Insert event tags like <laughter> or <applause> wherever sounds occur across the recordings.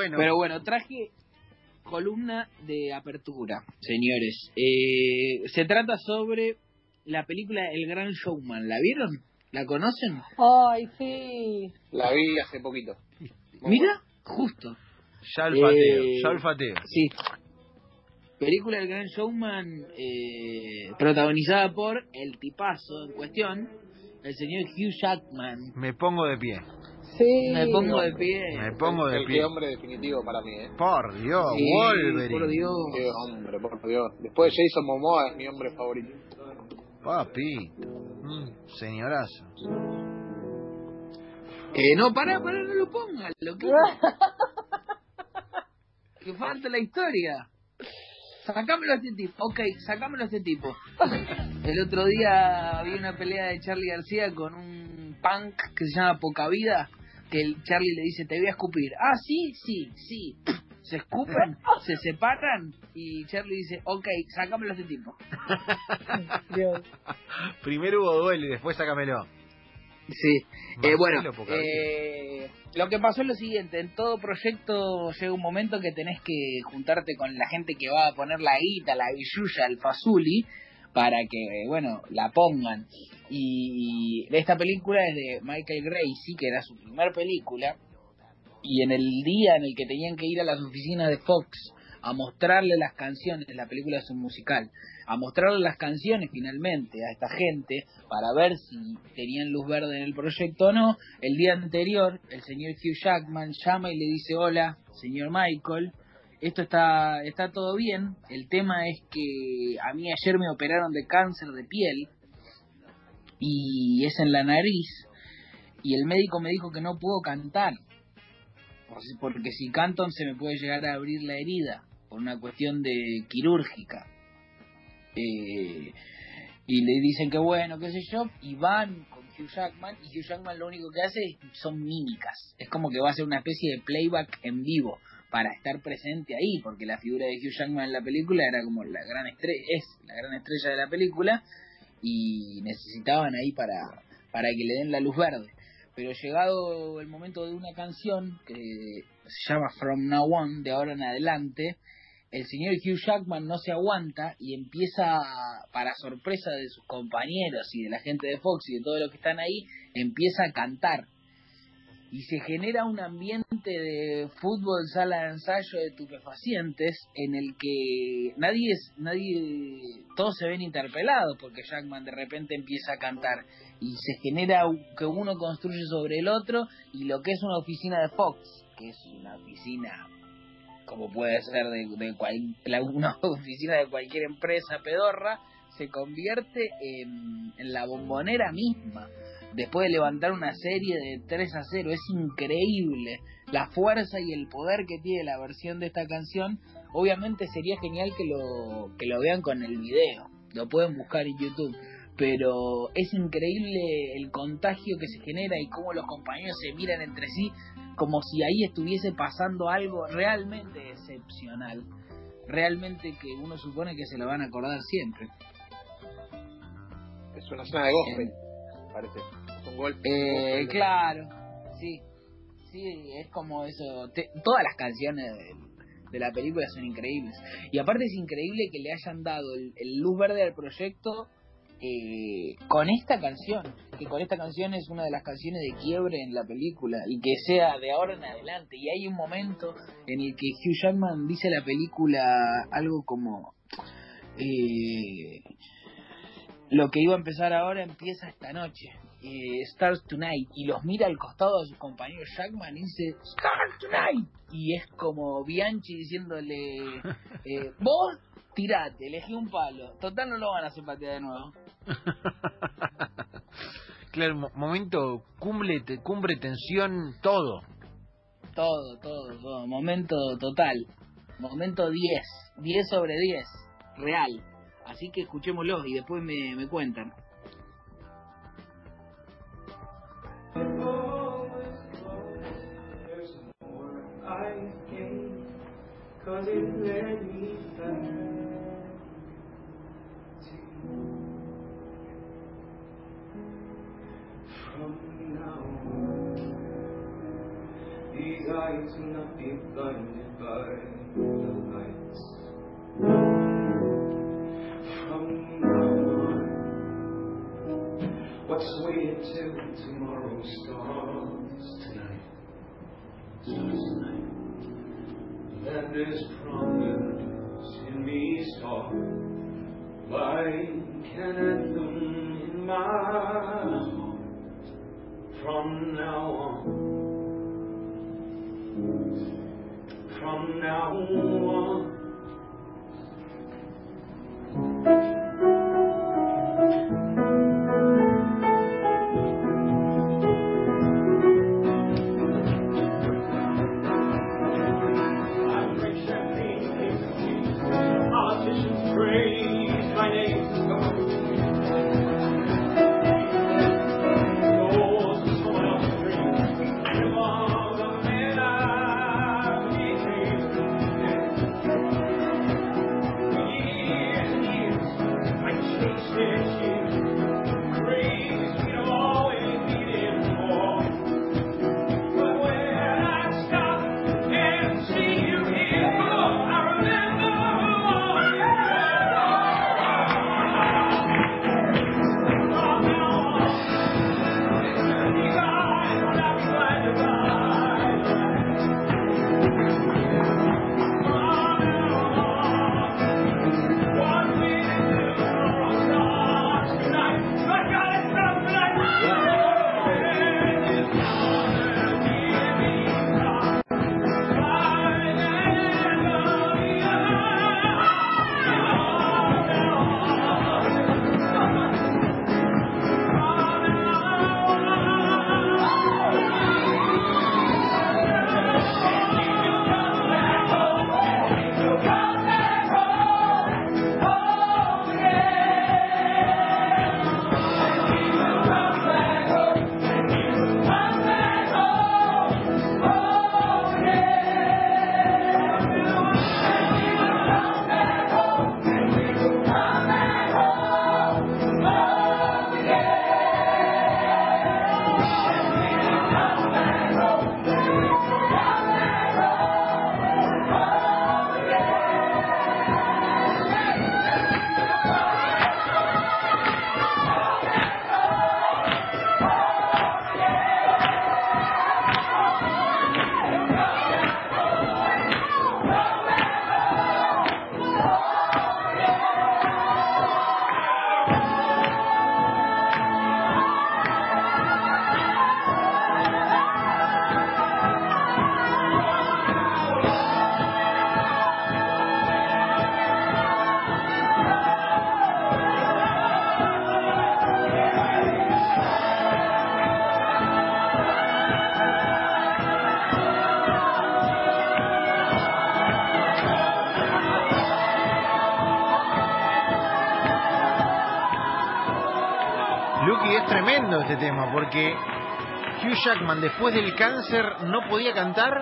bueno. Pero bueno, traje columna de apertura, señores. Eh, se trata sobre la película El Gran Showman. ¿La vieron? ¿La conocen? Ay, sí. La vi hace poquito. Mira, justo. Ya olfateo, Eh, ya olfateo. Sí. Película El Gran Showman, eh, protagonizada por el tipazo en cuestión, el señor Hugh Jackman. Me pongo de pie. Sí. Me pongo de pie. Me pongo de el pie. hombre definitivo para mí, ¿eh? Por Dios, Sí, Wolverine. por Dios. Qué hombre, por Dios. Después de Jason Momoa es mi hombre favorito. Papi. Mm, señorazo. Eh, no, pará, pará, no lo pongas, lo que... <laughs> que falta la historia. Sacámelo a este tipo. Ok, sacámelo a este tipo. <laughs> El otro día vi una pelea de Charlie García con un punk que se llama Poca Vida. Que el Charlie le dice, te voy a escupir. Ah, sí, sí, sí. Se escupen, <laughs> se separan y Charlie dice, ok, sacámelo a este tipo. Dios. Primero hubo duelo y después sácamelo. Sí, eh, bueno, eh, lo que pasó es lo siguiente, en todo proyecto llega un momento que tenés que juntarte con la gente que va a poner la guita, la billulla, el fazuli, para que, bueno, la pongan. Y esta película es de Michael Gracie, que era su primer película, y en el día en el que tenían que ir a las oficinas de Fox a mostrarle las canciones, la película es un musical, a mostrarle las canciones finalmente a esta gente para ver si tenían luz verde en el proyecto o no, el día anterior el señor Hugh Jackman llama y le dice, hola, señor Michael, esto está, está todo bien, el tema es que a mí ayer me operaron de cáncer de piel y es en la nariz y el médico me dijo que no puedo cantar porque si canto se me puede llegar a abrir la herida por una cuestión de quirúrgica. Eh, y le dicen que bueno qué sé yo y van con Hugh Jackman y Hugh Jackman lo único que hace son mímicas. Es como que va a ser una especie de playback en vivo para estar presente ahí porque la figura de Hugh Jackman en la película era como la gran estrella es la gran estrella de la película y necesitaban ahí para para que le den la luz verde. Pero llegado el momento de una canción que se llama From Now On, de ahora en adelante, el señor Hugh Jackman no se aguanta y empieza, para sorpresa de sus compañeros y de la gente de Fox y de todos los que están ahí, empieza a cantar. Y se genera un ambiente de fútbol, sala de ensayo de estupefacientes en el que nadie es, nadie, todos se ven interpelados porque Jackman de repente empieza a cantar y se genera que uno construye sobre el otro y lo que es una oficina de Fox, que es una oficina como puede ser de, de una <laughs> oficina de cualquier empresa pedorra, se convierte en, en la bombonera misma. Después de levantar una serie de 3 a 0, es increíble la fuerza y el poder que tiene la versión de esta canción. Obviamente sería genial que lo, que lo vean con el video, lo pueden buscar en YouTube pero es increíble el contagio que se genera y cómo los compañeros se miran entre sí como si ahí estuviese pasando algo realmente excepcional, realmente que uno supone que se lo van a acordar siempre. Es una zona de gospel, parece. Es un golpe. Eh, claro, sí, sí, es como eso, te- todas las canciones de, de la película son increíbles. Y aparte es increíble que le hayan dado el, el luz verde al proyecto eh, con esta canción, que con esta canción es una de las canciones de quiebre en la película y que sea de ahora en adelante. Y hay un momento en el que Hugh Jackman dice a la película algo como... eh, lo que iba a empezar ahora empieza esta noche. Eh, Starts Tonight. Y los mira al costado de sus compañeros Jackman y dice Start Tonight. Y es como Bianchi diciéndole, <laughs> eh, vos tirate, elegí un palo. Total no lo van a hacer patear de nuevo. <laughs> Claro, mo- momento cumbre, cumbre, tensión, todo. Todo, todo, todo. Momento total. Momento 10. 10 sobre 10. Real. Así que escuchémoslo y después me, me cuentan. Eyes not be blinded by the lights. From now on, what's waited till tomorrow starts tonight? Starts tonight. That there's promise in me start like an anthem in my heart. From now on, from now on. Tremendo este tema, porque Hugh Jackman después del cáncer no podía cantar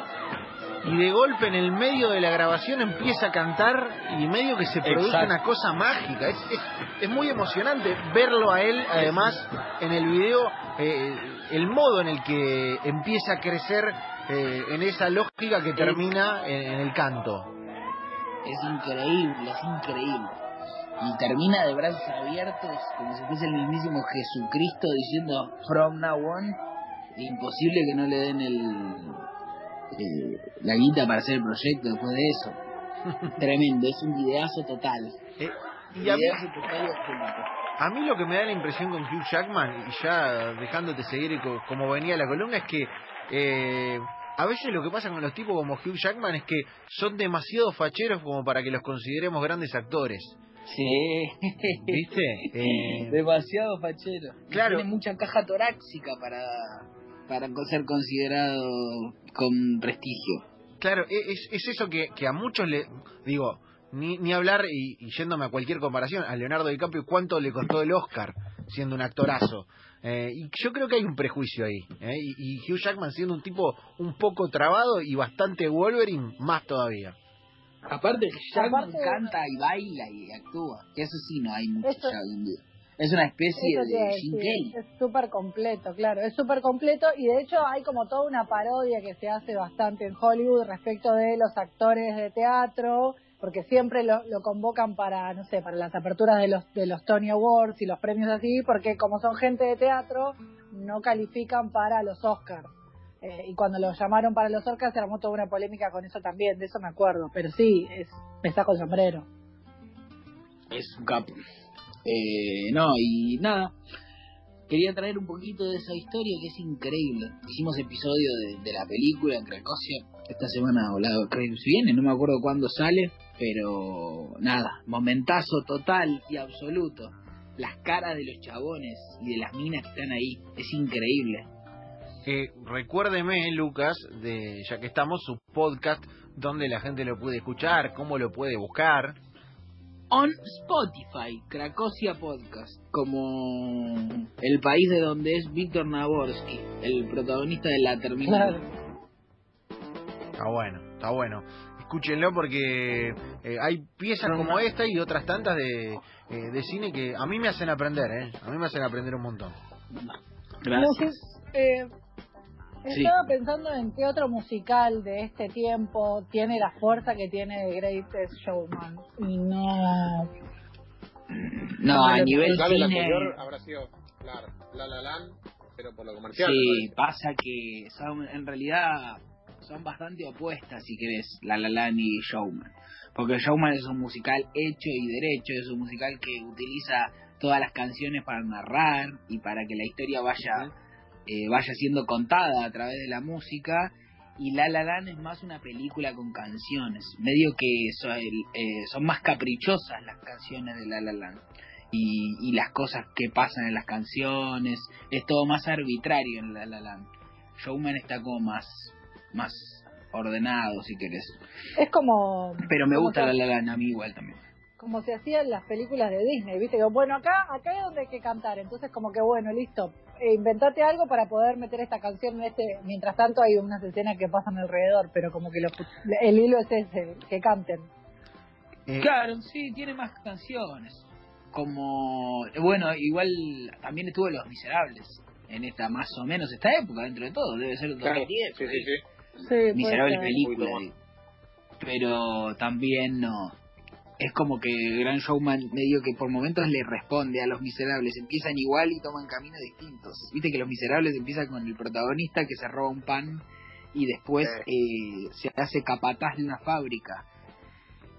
y de golpe en el medio de la grabación empieza a cantar y medio que se produce Exacto. una cosa mágica. Es, es, es muy emocionante verlo a él, además, en el video, eh, el modo en el que empieza a crecer eh, en esa lógica que termina en, en el canto. Es increíble, es increíble. Y termina de brazos abiertos como si fuese el mismísimo Jesucristo diciendo From now on. Imposible que no le den el, el- la guita para hacer el proyecto después de eso. <laughs> Tremendo, es un videazo total. Eh, y a mí, total. A mí lo que me da la impresión con Hugh Jackman, y ya dejándote seguir co- como venía la columna, es que eh, a veces lo que pasa con los tipos como Hugh Jackman es que son demasiado facheros como para que los consideremos grandes actores. Sí. ¿Viste? <laughs> Eh, Demasiado fachero. Claro. Tiene mucha caja torácica para, para ser considerado con prestigio. claro, e- es, es eso que, que a muchos le... Digo, ni, ni hablar, y, y yéndome a cualquier comparación, a Leonardo DiCaprio, ¿cuánto le costó el Oscar siendo un actorazo? Eh, y yo creo que hay un prejuicio ahí. ¿eh? Y, y Hugh Jackman siendo un tipo un poco trabado y bastante Wolverine, más todavía. Aparte, Jackman Aparte- canta y baila y actúa. Eso sí, no hay mucho Eso- ya hoy en día. Es una especie de Jim. Es súper completo, claro, es súper completo y de hecho hay como toda una parodia que se hace bastante en Hollywood respecto de los actores de teatro, porque siempre lo, lo convocan para, no sé, para las aperturas de los, de los Tony Awards y los premios así, porque como son gente de teatro, no califican para los Oscars. Eh, y cuando los llamaron para los Oscars se armó toda una polémica con eso también, de eso me acuerdo, pero sí, es, me el sombrero. Es un capo. Eh, no, y nada. Quería traer un poquito de esa historia que es increíble. Hicimos episodio de, la película en Cracosia. Esta semana o la que viene, no me acuerdo cuándo sale. Pero nada, momentazo total y absoluto. Las caras de los chabones y de las minas que están ahí. Es increíble. Eh, recuérdeme, Lucas, de ya que estamos, su podcast, donde la gente lo puede escuchar, cómo lo puede buscar. On Spotify, Cracosia Podcast, como el país de donde es Víctor Naborsky, el protagonista de la terminal. Está bueno, está bueno. Escúchenlo porque eh, hay piezas como esta y otras tantas de, eh, de cine que a mí me hacen aprender, ¿eh? A mí me hacen aprender un montón. Gracias. Eh, Sí. Estaba pensando en qué otro musical de este tiempo tiene la fuerza que tiene The Greatest Showman. Y no. No, a nivel cine, anterior habrá sido, claro, La La Land, pero por lo comercial. sí, pasa que son, en realidad son bastante opuestas, si querés, La La Land y Showman. Porque Showman es un musical hecho y derecho, es un musical que utiliza todas las canciones para narrar y para que la historia vaya eh, vaya siendo contada a través de la música. Y La La Land es más una película con canciones. Medio que son, eh, son más caprichosas las canciones de La La Land. Y, y las cosas que pasan en las canciones. Es todo más arbitrario en La La Land. Showman está como más más ordenado si querés. Es como. pero me como gusta que- La La Land a mí igual también Como se hacían las películas de Disney, ¿viste? Que, bueno, acá, acá es donde hay que cantar. Entonces, como que, bueno, listo. eh, inventate algo para poder meter esta canción en este. Mientras tanto, hay unas escenas que pasan alrededor, pero como que lo- el hilo es ese, que canten. Eh, Claro, sí, tiene más canciones. Como, bueno, igual también estuvo Los Miserables en esta más o menos esta época, dentro de todo, debe ser el Claro, 2010. sí, sí, sí. Miserable ser. película, digo. pero también no. Es como que Gran Showman medio que por momentos le responde a Los Miserables, empiezan igual y toman caminos distintos. Viste que Los Miserables empiezan con el protagonista que se roba un pan y después eh, se hace capataz de una fábrica.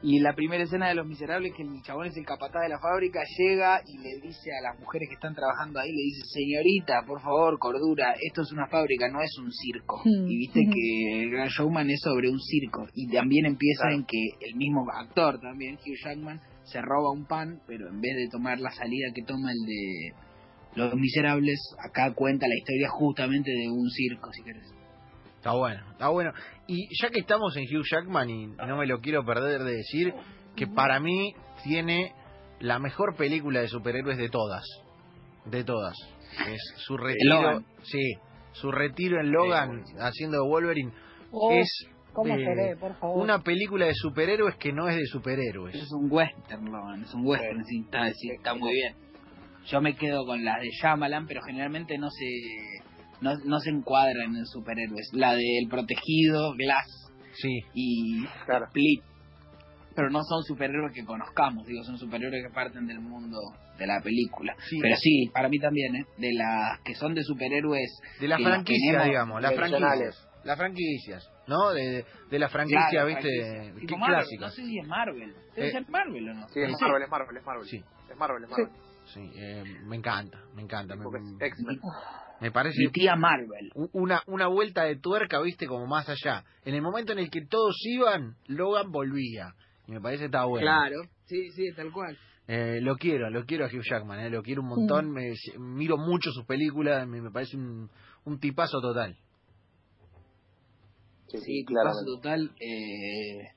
Y la primera escena de Los Miserables que el chabón es el capataz de la fábrica, llega y le dice a las mujeres que están trabajando ahí, le dice, señorita, por favor, cordura, esto es una fábrica, no es un circo. Mm. Y viste que el Gran Showman es sobre un circo. Y también empieza Claro. en que el mismo actor también, Hugh Jackman, se roba un pan, pero en vez de tomar la salida que toma el de Los Miserables, acá cuenta la historia justamente de un circo, si querés. Está bueno, está bueno. Y ya que estamos en Hugh Jackman, y no me lo quiero perder de decir, que para mí tiene la mejor película de superhéroes de todas. De todas. Es su retiro. Logan. Sí, su retiro en Logan haciendo Wolverine Oh, es ¿Cómo eh, seré, por favor? una película de superhéroes que no es de superhéroes. Es un western, Logan, es un western, sí, está, sí, está muy bien. Yo me quedo con las de Shyamalan, pero generalmente no se no, no se encuadran en superhéroes. La del Protegido, Glass Sí, y Claro. Split. Pero no son superhéroes que conozcamos, digo, son superhéroes que parten del mundo de la película. Sí. Pero sí, para mí también, ¿eh? De las que son de superhéroes de la franquicia, tenemos digamos, las franquicias. Las franquicias, ¿no? De, de la franquicia, Claro, ¿viste? franquicias. Qué clásica. No sé si es Marvel. Debe Eh, ser Marvel o no. Sí, es. Marvel, es Marvel, es Marvel. Sí, Es Marvel, es Marvel. sí, eh, me encanta, me encanta. Me, Porque es X-Men. Me parece Mi tía Marvel. una, una vuelta de tuerca, viste, como más allá. En el momento en el que todos iban, Logan volvía. Y me parece que está bueno. Claro, sí, sí, tal cual. Eh, lo quiero, lo quiero a Hugh Jackman, eh, lo quiero un montón. Mm. Me, miro mucho sus películas, me, me parece un, un tipazo total. Sí, Sí, paso claramente. total. Eh,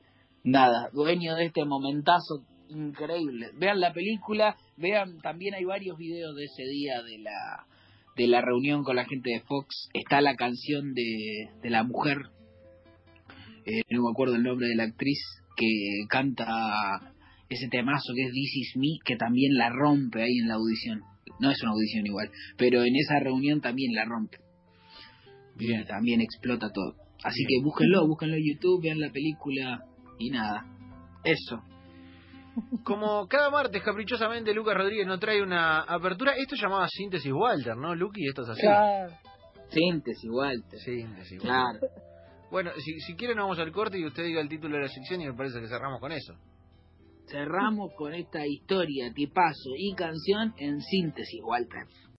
nada, dueño de este momentazo increíble. Vean la película, vean, también hay varios videos de ese día de la de la reunión con la gente de Fox. Está la canción de, de la mujer, eh, no me acuerdo el nombre de la actriz, que canta ese temazo que es This Is Me, que también la rompe ahí en la audición. No es una audición igual, pero en esa reunión también la rompe. Bien. Y también explota todo. Así Bien. que búsquenlo, búsquenlo en YouTube, vean la película y nada. Eso. Como cada martes, caprichosamente, Lucas Rodríguez nos trae una apertura. Esto llamaba Síntesis Walter, ¿no, Luqui? Esto es así. Claro. Síntesis, Walter. Síntesis Walter. Claro. Bueno, si, si quieren vamos al corte y usted diga el título de la sección y me parece que cerramos con eso. Cerramos con esta historia, tipazo y canción en síntesis, Walter.